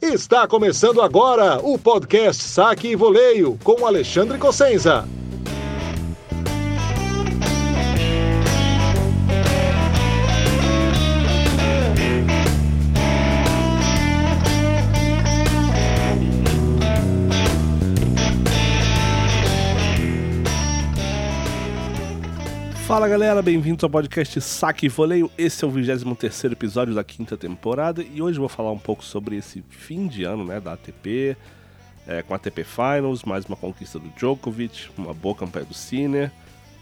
Está começando agora o podcast Saque e Voleio com Alexandre Cossenza. Fala galera, bem-vindos ao podcast Saque e Voleio. Esse é o 23 episódio da quinta temporada e hoje vou falar um pouco sobre esse fim de ano né, da ATP, é, com a ATP Finals, mais uma conquista do Djokovic, uma boa campanha do Sinner,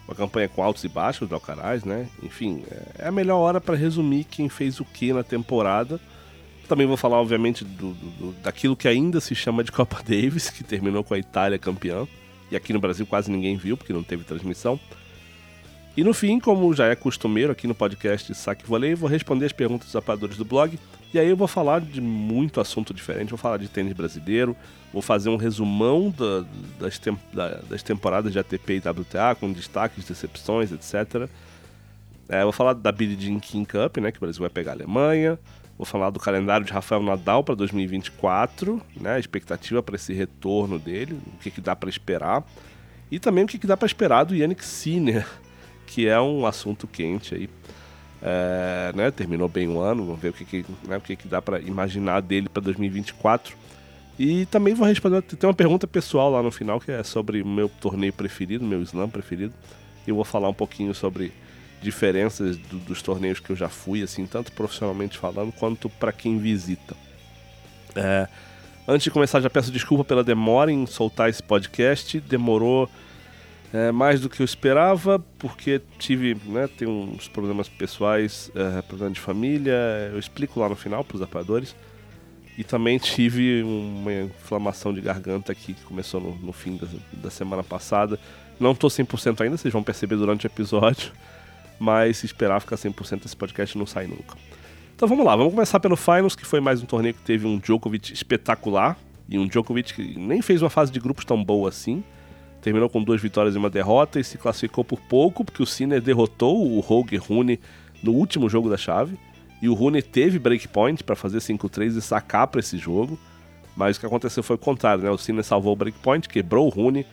uma campanha com altos e baixos do Alcaraz, né? Enfim, é a melhor hora para resumir quem fez o que na temporada. Também vou falar, obviamente, do, do, daquilo que ainda se chama de Copa Davis, que terminou com a Itália campeã. E aqui no Brasil quase ninguém viu, porque não teve transmissão. E no fim, como já é costumeiro aqui no podcast Saque Volley, vou responder as perguntas dos apoiadores do blog. E aí eu vou falar de muito assunto diferente. Vou falar de tênis brasileiro, vou fazer um resumão da, das, tem, da, das, temporadas de ATP e WTA, com destaques, decepções, etc. É, vou falar da Billie Jean King Cup, né, que o Brasil vai pegar a Alemanha. Vou falar do calendário de Rafael Nadal para 2024, né, a expectativa para esse retorno dele, o que, que dá para esperar. E também o que, que dá para esperar do Yannick Sinner que é um assunto quente aí. É, né, terminou bem o ano, vamos ver o que, que, né, o que, que dá para imaginar dele para 2024. E também vou responder, tem uma pergunta pessoal lá no final que é sobre o meu torneio preferido, meu slam preferido. Eu vou falar um pouquinho sobre diferenças do, dos torneios que eu já fui, assim, tanto profissionalmente falando quanto para quem visita. É, antes de começar, já peço desculpa pela demora em soltar esse podcast. Demorou é, mais do que eu esperava, porque tive, né, tem uns problemas pessoais, é, problema de família, eu explico lá no final para os apoiadores. E também tive uma inflamação de garganta aqui que começou no, no fim da, da, semana passada. Não estou 100% ainda, vocês vão perceber durante o episódio, mas se esperar ficar 100% esse podcast não sai nunca. Então vamos lá, vamos começar pelo Finals, que foi mais um torneio que teve um Djokovic espetacular e um Djokovic que nem fez uma fase de grupos tão boa assim terminou com duas vitórias e uma derrota e se classificou por pouco, porque o Sinner derrotou o Rogue Rune no último jogo da chave. E o Rune teve breakpoint para fazer 5-3 e sacar para esse jogo. Mas o que aconteceu foi o contrário, né? O Sinner salvou o breakpoint, quebrou o Rune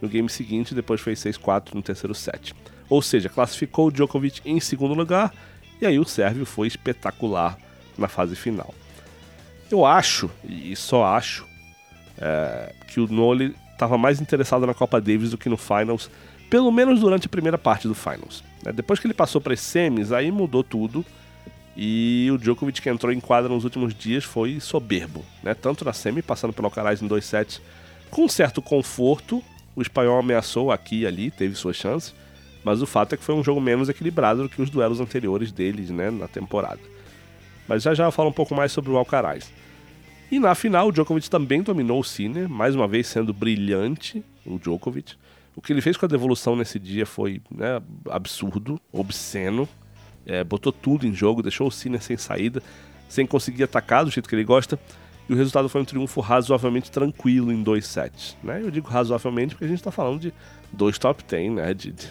no game seguinte depois fez 6-4 no terceiro set. Ou seja, classificou o Djokovic em segundo lugar e aí o Sérvio foi espetacular na fase final. Eu acho, e só acho, é, que o Nole estava mais interessado na Copa Davis do que no Finals, pelo menos durante a primeira parte do Finals. Né? Depois que ele passou para as semis, aí mudou tudo. E o Djokovic que entrou em quadra nos últimos dias foi soberbo, né? Tanto na semi, passando pelo Alcaraz em dois sets, com certo conforto. O espanhol ameaçou aqui e ali, teve suas chances. Mas o fato é que foi um jogo menos equilibrado do que os duelos anteriores deles, né, na temporada. Mas já já eu falo um pouco mais sobre o Alcaraz. E na final, o Djokovic também dominou o Sinner, mais uma vez sendo brilhante o Djokovic. O que ele fez com a devolução nesse dia foi né, absurdo, obsceno. É, botou tudo em jogo, deixou o Sinner sem saída, sem conseguir atacar do jeito que ele gosta. E o resultado foi um triunfo razoavelmente tranquilo em dois sets. Né? Eu digo razoavelmente porque a gente está falando de dois top 10, né? De, de,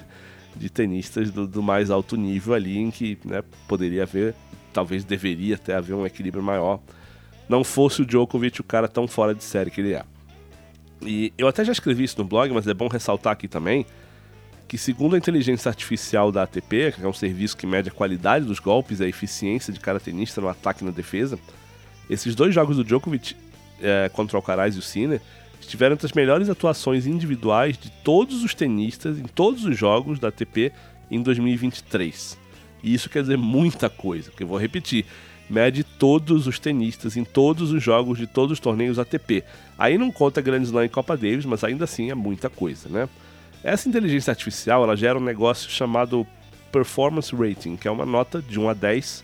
de tenistas do, do, mais alto nível ali, em que né, poderia haver, talvez deveria até haver um equilíbrio maior não fosse o Djokovic o cara tão fora de série que ele é. E eu até já escrevi isso no blog, mas é bom ressaltar aqui também que segundo a inteligência artificial da ATP, que é um serviço que mede a qualidade dos golpes e a eficiência de cada tenista no ataque e na defesa, esses dois jogos do Djokovic é, contra o Alcaraz e o Sinner estiveram entre as melhores atuações individuais de todos os tenistas em todos os jogos da ATP em 2023. E isso quer dizer muita coisa, porque eu vou repetir, mede todos os tenistas em todos os jogos de todos os torneios ATP. Aí não conta Grand Slam e Copa Davis, mas ainda assim é muita coisa, né? Essa inteligência artificial ela gera um negócio chamado Performance Rating, que é uma nota de 1 a 10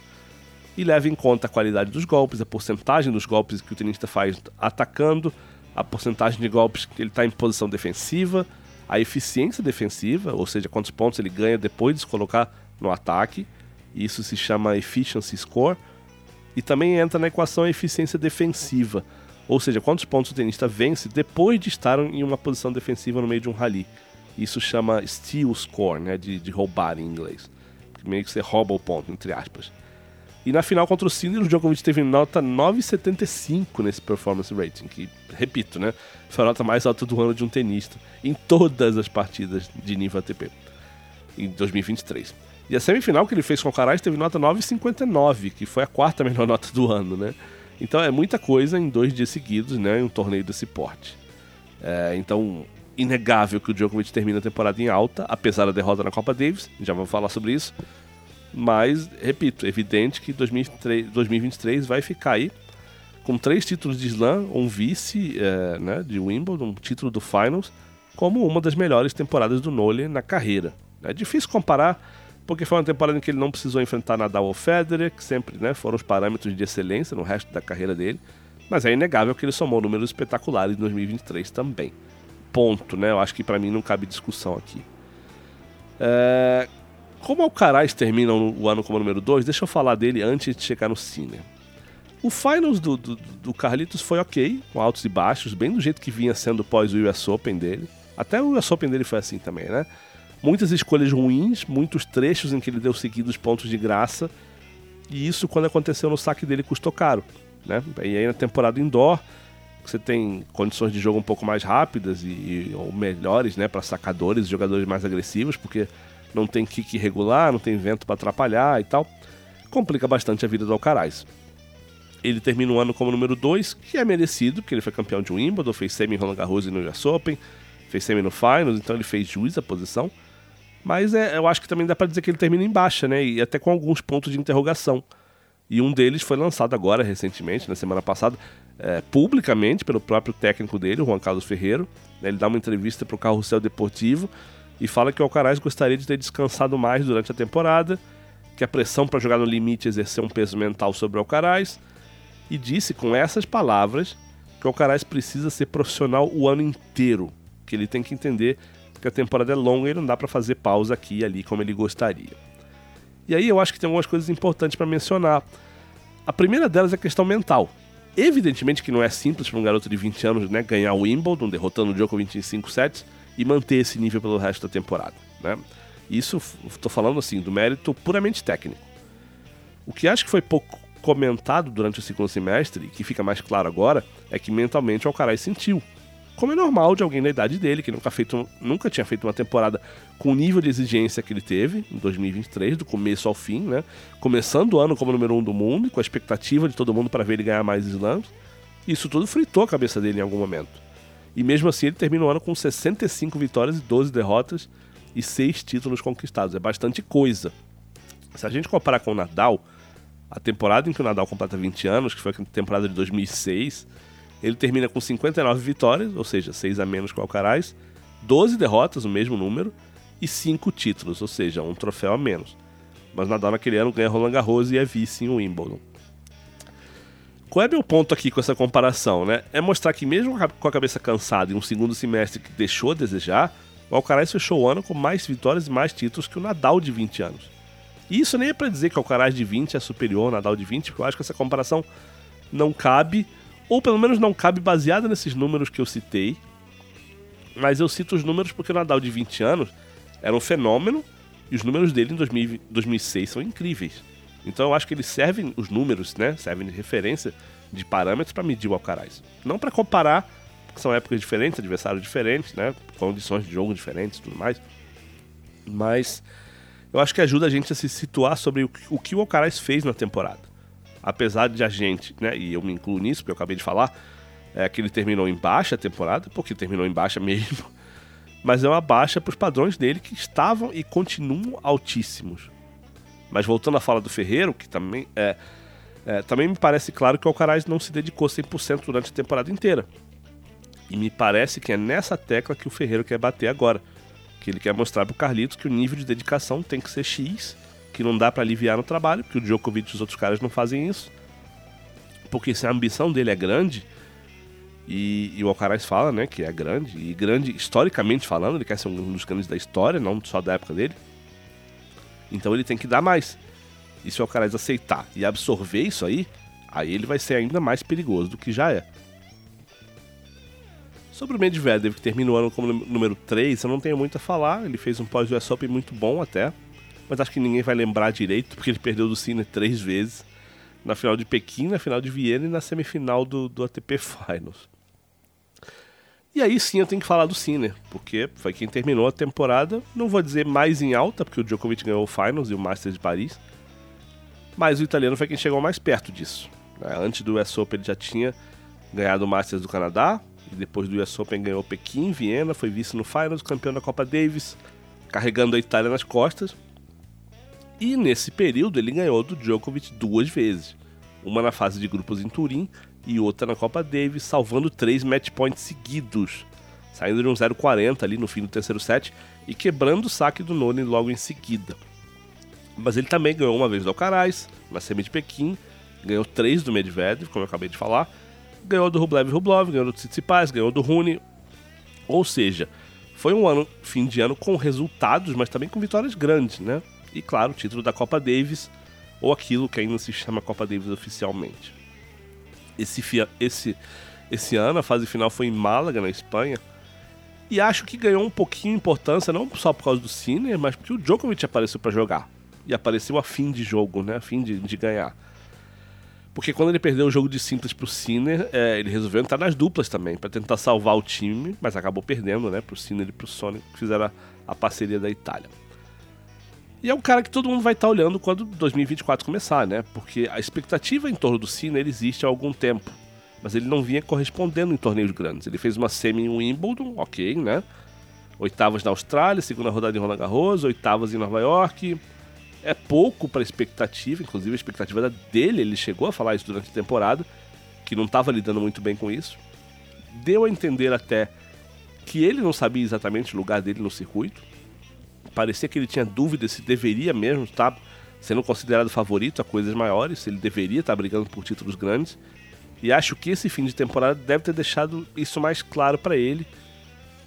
e leva em conta a qualidade dos golpes, a porcentagem dos golpes que o tenista faz atacando, a porcentagem de golpes que ele está em posição defensiva, a eficiência defensiva, ou seja, quantos pontos ele ganha depois de se colocar no ataque. Isso se chama Efficiency Score e também entra na equação a eficiência defensiva, ou seja, quantos pontos o tenista vence depois de estar em uma posição defensiva no meio de um rally. Isso chama steal score, né, de, de roubar em inglês. Meio que você rouba o ponto, entre aspas. E na final contra o Sinner, o Djokovic teve nota 9,75 nesse performance rating, que, repito, né, foi a nota mais alta do ano de um tenista em todas as partidas de nível ATP em 2023. E a semifinal que ele fez com o Alcaraz teve nota 9,59, que foi a quarta melhor nota do ano, né? Então é muita coisa em dois dias seguidos, né, em um torneio desse porte. É, então, inegável que o Djokovic termina a temporada em alta, apesar da derrota na Copa Davis, já vamos falar sobre isso. Mas, repito, evidente que 2003, 2023 vai ficar aí com três títulos de slam, um vice é, né, de Wimbledon, um título do Finals, como uma das melhores temporadas do Nole na carreira. É difícil comparar, porque foi uma temporada em que ele não precisou enfrentar Nadal ou Federer, que sempre né, foram os parâmetros de excelência no resto da carreira dele, mas é inegável que ele somou números espetaculares em 2023 também. Ponto, né? Eu acho que para mim não cabe discussão aqui. É, como Alcaraz termina o ano como número 2, deixa eu falar dele antes de chegar no Cine. O Finals do, do, do, Carlitos foi ok, com altos e baixos, bem do jeito que vinha sendo pós o US Open dele. Até o US Open dele foi assim também, né? Muitas escolhas ruins, muitos trechos em que ele deu seguidos pontos de graça. E isso, quando aconteceu no saque dele, custou caro. Né? E aí na temporada indoor, você tem condições de jogo um pouco mais rápidas e, e ou melhores né, para sacadores, jogadores mais agressivos, porque não tem kick regular, não tem vento para atrapalhar e tal. Complica bastante a vida do Alcaraz. Ele termina o ano como número 2, que é merecido, porque ele foi campeão de Wimbledon, fez semi em Roland Garros e no US Open, fez semi no Finals, então ele fez juiz a posição. Mas é, eu acho que também dá para dizer que ele termina em baixa, né? E até com alguns pontos de interrogação. E um deles foi lançado agora, recentemente, na semana passada, é, publicamente pelo próprio técnico dele, Juan Carlos Ferreiro. Ele dá uma entrevista para o Carrossel Deportivo e fala que o Alcaraz gostaria de ter descansado mais durante a temporada, que a pressão para jogar no limite exerceu um peso mental sobre o Alcaraz, e disse com essas palavras que o Alcaraz precisa ser profissional o ano inteiro, que ele tem que entender que a temporada é longa e não dá para fazer pausa aqui e ali como ele gostaria. E aí eu acho que tem algumas coisas importantes para mencionar. A primeira delas é a questão mental. Evidentemente que não é simples para um garoto de 20 anos né, ganhar o Wimbledon, derrotando o Djokovic em 5 sets, e manter esse nível pelo resto da temporada. Né? Isso estou falando assim, do mérito puramente técnico. O que acho que foi pouco comentado durante o segundo semestre, e que fica mais claro agora, é que mentalmente o Alcaraz sentiu. Como é normal de alguém da idade dele, que nunca, feito, nunca tinha feito uma temporada com o nível de exigência que ele teve em 2023, do começo ao fim, né? Começando o ano como número um do mundo, com a expectativa de todo mundo para ver ele ganhar mais slams. Isso tudo fritou a cabeça dele em algum momento. E mesmo assim ele termina o ano com 65 vitórias e 12 derrotas e 6 títulos conquistados. É bastante coisa. Se a gente comparar com o Nadal, a temporada em que o Nadal completa 20 anos, que foi a temporada de 2006, ele termina com 59 vitórias, ou seja, 6 a menos que o Alcaraz, 12 derrotas, o mesmo número, e 5 títulos, ou seja, um troféu a menos. Mas Nadal naquele ano ganha Roland Garros e é vice em Wimbledon. Qual é meu ponto aqui com essa comparação, né? É mostrar que mesmo com a cabeça cansada em um segundo semestre que deixou a desejar, o Alcaraz fechou o ano com mais vitórias e mais títulos que o Nadal de 20 anos. E isso nem é para dizer que o Alcaraz de 20 é superior ao Nadal de 20, porque eu acho que essa comparação não cabe, ou pelo menos não cabe baseada nesses números que eu citei. Mas eu cito os números porque o Nadal de 20 anos era um fenômeno e os números dele em 2000, 2006 são incríveis. Então eu acho que eles servem, os números, né? Servem de referência, de parâmetros para medir o Alcaraz. Não para comparar, porque são épocas diferentes, adversários diferentes, né? Condições de jogo diferentes e tudo mais. Mas eu acho que ajuda a gente a se situar sobre o que o, que o Alcaraz fez na temporada. Apesar de a gente, né? E eu me incluo nisso, porque eu acabei de falar, é que ele terminou em baixa a temporada, porque terminou em baixa mesmo. Mas é uma baixa para os padrões dele que estavam e continuam altíssimos. Mas voltando à fala do Ferreiro, que também é, é, também me parece claro que o Alcaraz não se dedicou 100% durante a temporada inteira. E me parece que é nessa tecla que o Ferreiro quer bater agora. Que ele quer mostrar para o Carlitos que o nível de dedicação tem que ser X, que não dá para aliviar no trabalho, porque o Djokovic e os outros caras não fazem isso. Porque se a ambição dele é grande, e, e, o Alcaraz fala, né, que é grande, e grande historicamente falando, ele quer ser um dos grandes da história, não só da época dele. Então ele tem que dar mais. E se o Alcaraz aceitar e absorver isso aí, aí ele vai ser ainda mais perigoso do que já é. Sobre o Medvedev, que termina o ano como número 3, eu não tenho muito a falar. Ele fez um pós-US Open muito bom até. Mas acho que ninguém vai lembrar direito, porque ele perdeu do Cine três vezes. na final de Pequim, na final de Viena e na semifinal do, do ATP Finals. E aí sim eu tenho que falar do Sinner, porque foi quem terminou a temporada, não vou dizer mais em alta, porque o Djokovic ganhou o Finals e o Masters de Paris, mas o italiano foi quem chegou mais perto disso. Né? Antes do US Open ele já tinha ganhado o Masters do Canadá, e depois do US Open ganhou Pequim, Viena, foi vice no Finals, campeão da Copa Davis, carregando a Itália nas costas. E nesse período ele ganhou do Djokovic duas vezes. Uma na fase de grupos em Turim e outra na Copa Davis, salvando três match points seguidos, saindo de um 0,40 ali no fim do terceiro set e quebrando o saque do Noni logo em seguida. Mas ele também ganhou uma vez do Alcaraz, na semi de Pequim, ganhou três do Medvedev, como eu acabei de falar, ganhou do Rublev Rublov, ganhou do Tsitsipas, ganhou do Rune. Ou seja, foi um ano, fim de ano com resultados, mas também com vitórias grandes, né? E claro, o título da Copa Davis, ou aquilo que ainda se chama Copa Davis oficialmente. Esse, esse, esse ano a fase final foi em Málaga, na Espanha, e acho que ganhou um pouquinho de importância, não só por causa do Sinner, mas porque o Djokovic apareceu para jogar. E apareceu a fim de jogo, né? A fim de, de ganhar. Porque quando ele perdeu o jogo de simples pro Sinner, é, ele resolveu entrar nas duplas também, para tentar salvar o time, mas acabou perdendo, né, pro Sinner e pro Sonic, que fizeram a, a, parceria da Itália. E é um cara que todo mundo vai estar tá olhando quando 2024 começar, né? Porque a expectativa em torno do Sinner existe há algum tempo, mas ele não vinha correspondendo em torneios grandes. Ele fez uma semi em Wimbledon, ok, né? Oitavas na Austrália, segunda rodada em Roland Garros, oitavas em Nova York, é pouco para expectativa, inclusive a expectativa era dele, ele chegou a falar isso durante a temporada, que não estava lidando muito bem com isso. Deu a entender até que ele não sabia exatamente o lugar dele no circuito. Parecia que ele tinha dúvida se deveria mesmo estar sendo considerado favorito a coisas maiores, se ele deveria estar brigando por títulos grandes. E acho que esse fim de temporada deve ter deixado isso mais claro para ele.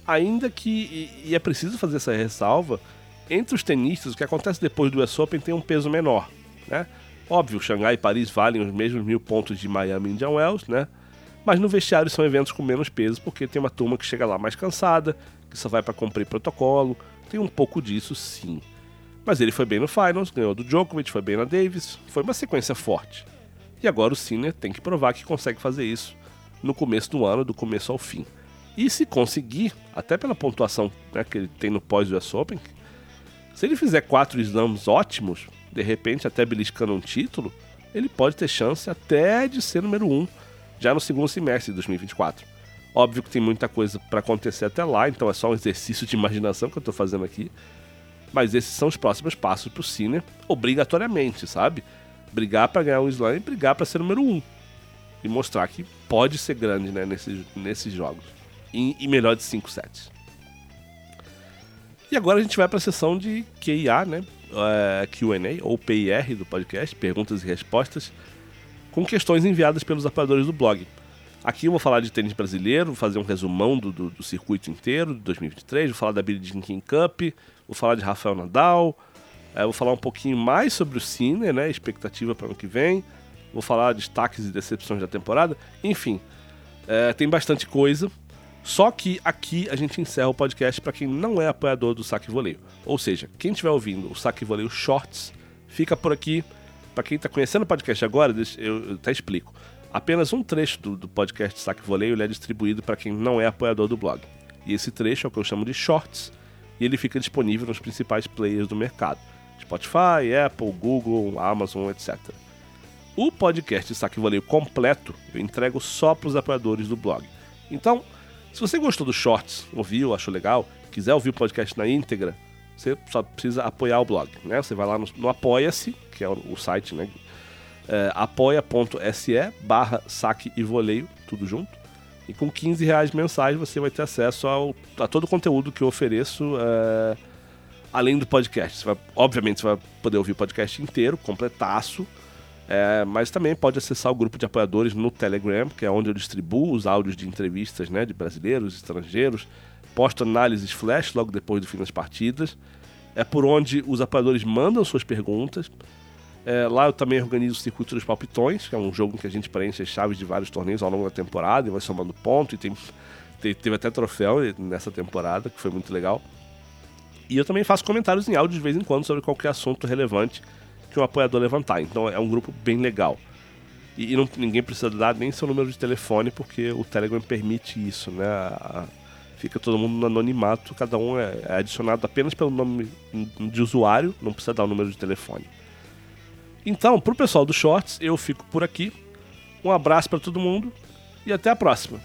Ainda que, e é preciso fazer essa ressalva, entre os tenistas, o que acontece depois do US Open tem um peso menor, né? Óbvio, Xangai e Paris valem os mesmos mil pontos de Miami e Indian Wells, né? Mas no vestiário são eventos com menos peso, porque tem uma turma que chega lá mais cansada, que só vai para cumprir protocolo. Tem um pouco disso, sim. Mas ele foi bem no Finals, ganhou do Djokovic, foi bem na Davis, foi uma sequência forte. E agora o Sinner tem que provar que consegue fazer isso no começo do ano, do começo ao fim. E se conseguir, até pela pontuação né, que ele tem no pós-US Open, se ele fizer quatro slams ótimos, de repente até beliscando um título, ele pode ter chance até de ser número um já no segundo semestre de 2024. Óbvio que tem muita coisa para acontecer até lá, então é só um exercício de imaginação que eu estou fazendo aqui. Mas esses são os próximos passos para o Sinner, obrigatoriamente, sabe? Brigar para ganhar um slam e brigar para ser número um. E mostrar que pode ser grande né, nesses, nesses jogos. E, e melhor de 5 sets. E agora a gente vai para a sessão de QIA, né? Uh, é, QA, ou PIR do podcast, perguntas e respostas, com questões enviadas pelos apoiadores do blog. Aqui eu vou falar de tênis brasileiro, vou fazer um resumão do, do, do circuito inteiro de 2023, vou falar da Billie Jean King Cup, vou falar de Rafael Nadal, uh, vou falar um pouquinho mais sobre o Cine, né? Expectativa para o ano que vem, vou falar destaques e decepções da temporada, enfim, uh, tem bastante coisa. Só que aqui a gente encerra o podcast para quem não é apoiador do Saque Voleio. Ou seja, quem estiver ouvindo o Saque Voleio Shorts, fica por aqui. Para quem está conhecendo o podcast agora, eu até explico. Apenas um trecho do, do podcast Saque Voleio é distribuído para quem não é apoiador do blog. E esse trecho é o que eu chamo de Shorts, e ele fica disponível nos principais players do mercado: Spotify, Apple, Google, Amazon, etc. O podcast Saque Voleio completo eu entrego só para os apoiadores do blog. Então, se você gostou dos shorts, ouviu, achou legal, quiser ouvir o podcast na íntegra, você só precisa apoiar o blog, né? Você vai lá no, no Apoia-se, que é o, o site, né? É, apoia.se barra saque e voleio, tudo junto. E com 15 reais mensais você vai ter acesso ao, a todo o conteúdo que eu ofereço, é, além do podcast. Você vai, obviamente você vai poder ouvir o podcast inteiro, completaço. É, mas também pode acessar o grupo de apoiadores no Telegram, que é onde eu distribuo os áudios de entrevistas né, de brasileiros, estrangeiros, posto análises flash logo depois do fim das partidas. É por onde os apoiadores mandam suas perguntas. É, lá eu também organizo o Circuito dos Palpitões, que é um jogo em que a gente preenche as chaves de vários torneios ao longo da temporada e vai somando ponto. E tem, tem, teve até troféu nessa temporada, que foi muito legal. E eu também faço comentários em áudio de vez em quando sobre qualquer assunto relevante que um apoiador levantar. Então é um grupo bem legal. E, e não, ninguém precisa dar nem seu número de telefone, porque o Telegram permite isso, né? A, fica todo mundo no anonimato, cada um é, é adicionado apenas pelo nome de usuário, não precisa dar o número de telefone. Então, pro pessoal do Shorts, eu fico por aqui. Um abraço para todo mundo e até a próxima.